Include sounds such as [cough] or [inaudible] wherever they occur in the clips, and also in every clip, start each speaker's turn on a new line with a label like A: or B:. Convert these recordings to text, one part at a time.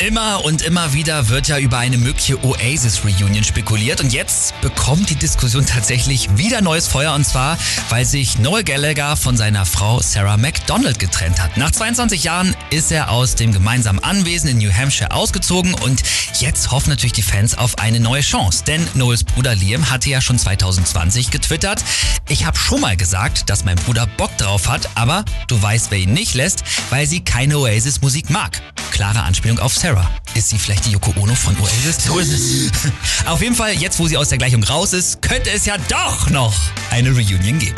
A: Immer und immer wieder wird ja über eine mögliche Oasis-Reunion spekuliert. Und jetzt bekommt die Diskussion tatsächlich wieder neues Feuer. Und zwar, weil sich Noel Gallagher von seiner Frau Sarah McDonald getrennt hat. Nach 22 Jahren ist er aus dem gemeinsamen Anwesen in New Hampshire ausgezogen. Und jetzt hoffen natürlich die Fans auf eine neue Chance, denn Noels Bruder Liam hatte ja schon 2020 getwittert, ich habe schon mal gesagt, dass mein Bruder Bock drauf hat, aber du weißt, wer ihn nicht lässt, weil sie keine Oasis-Musik mag. Klare Anspielung auf Sarah. Ist sie vielleicht die Yoko Ono von Oasis? So ist es. [laughs] Auf jeden Fall, jetzt wo sie aus der Gleichung raus ist, könnte es ja doch noch eine Reunion geben.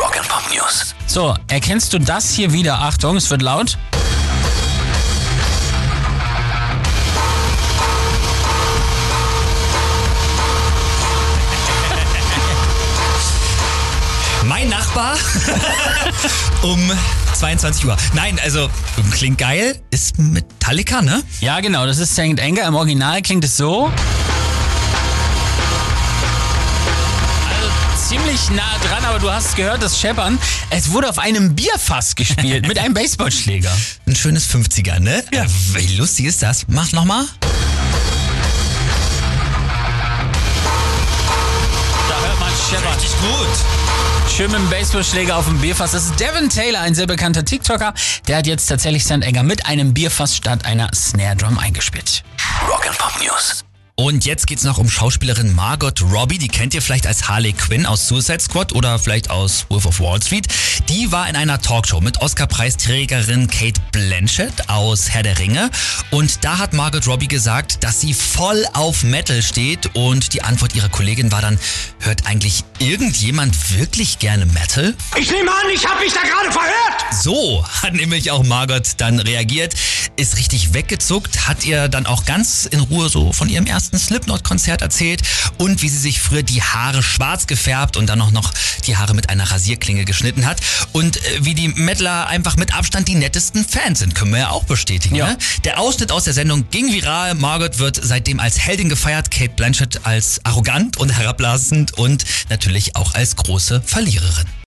B: Rock and Pop News.
C: So, erkennst du das hier wieder? Achtung, es wird laut.
A: Mein Nachbar [laughs] um 22 Uhr. Nein, also klingt geil, ist Metallica, ne?
C: Ja, genau, das ist Saint Anger. Im Original klingt es so. Also ziemlich nah dran, aber du hast gehört, das Scheppern. Es wurde auf einem Bierfass gespielt mit einem Baseballschläger. [laughs]
A: Ein schönes 50er, ne?
C: Ja.
A: Äh, Wie lustig ist das? Mach nochmal.
C: Da hört man Scheppern.
A: Richtig gut.
C: Schön mit dem Baseballschläger auf dem Bierfass. Das ist Devin Taylor, ein sehr bekannter TikToker. Der hat jetzt tatsächlich St. Anger mit einem Bierfass statt einer Snare Drum eingespielt.
B: Rock and Pop News.
A: Und jetzt geht's noch um Schauspielerin Margot Robbie. Die kennt ihr vielleicht als Harley Quinn aus Suicide Squad oder vielleicht aus Wolf of Wall Street. Die war in einer Talkshow mit Oscar-Preisträgerin Kate Blanchett aus Herr der Ringe. Und da hat Margot Robbie gesagt, dass sie voll auf Metal steht. Und die Antwort ihrer Kollegin war dann, hört eigentlich irgendjemand wirklich gerne Metal?
D: Ich nehme an, ich habe mich da gerade verhört.
A: So hat nämlich auch Margot dann reagiert, ist richtig weggezuckt, hat ihr dann auch ganz in Ruhe so von ihrem ersten Slipknot-Konzert erzählt und wie sie sich früher die Haare schwarz gefärbt und dann auch noch die Haare mit einer Rasierklinge geschnitten hat und äh, wie die Metaler einfach mit Abstand die nettesten Fans sind, können wir ja auch bestätigen.
C: Ja.
A: Ne? Der Ausschnitt aus der Sendung ging viral, Margot wird seitdem als Heldin gefeiert, Kate Blanchett als arrogant und herablassend und natürlich auch als große Verliererin.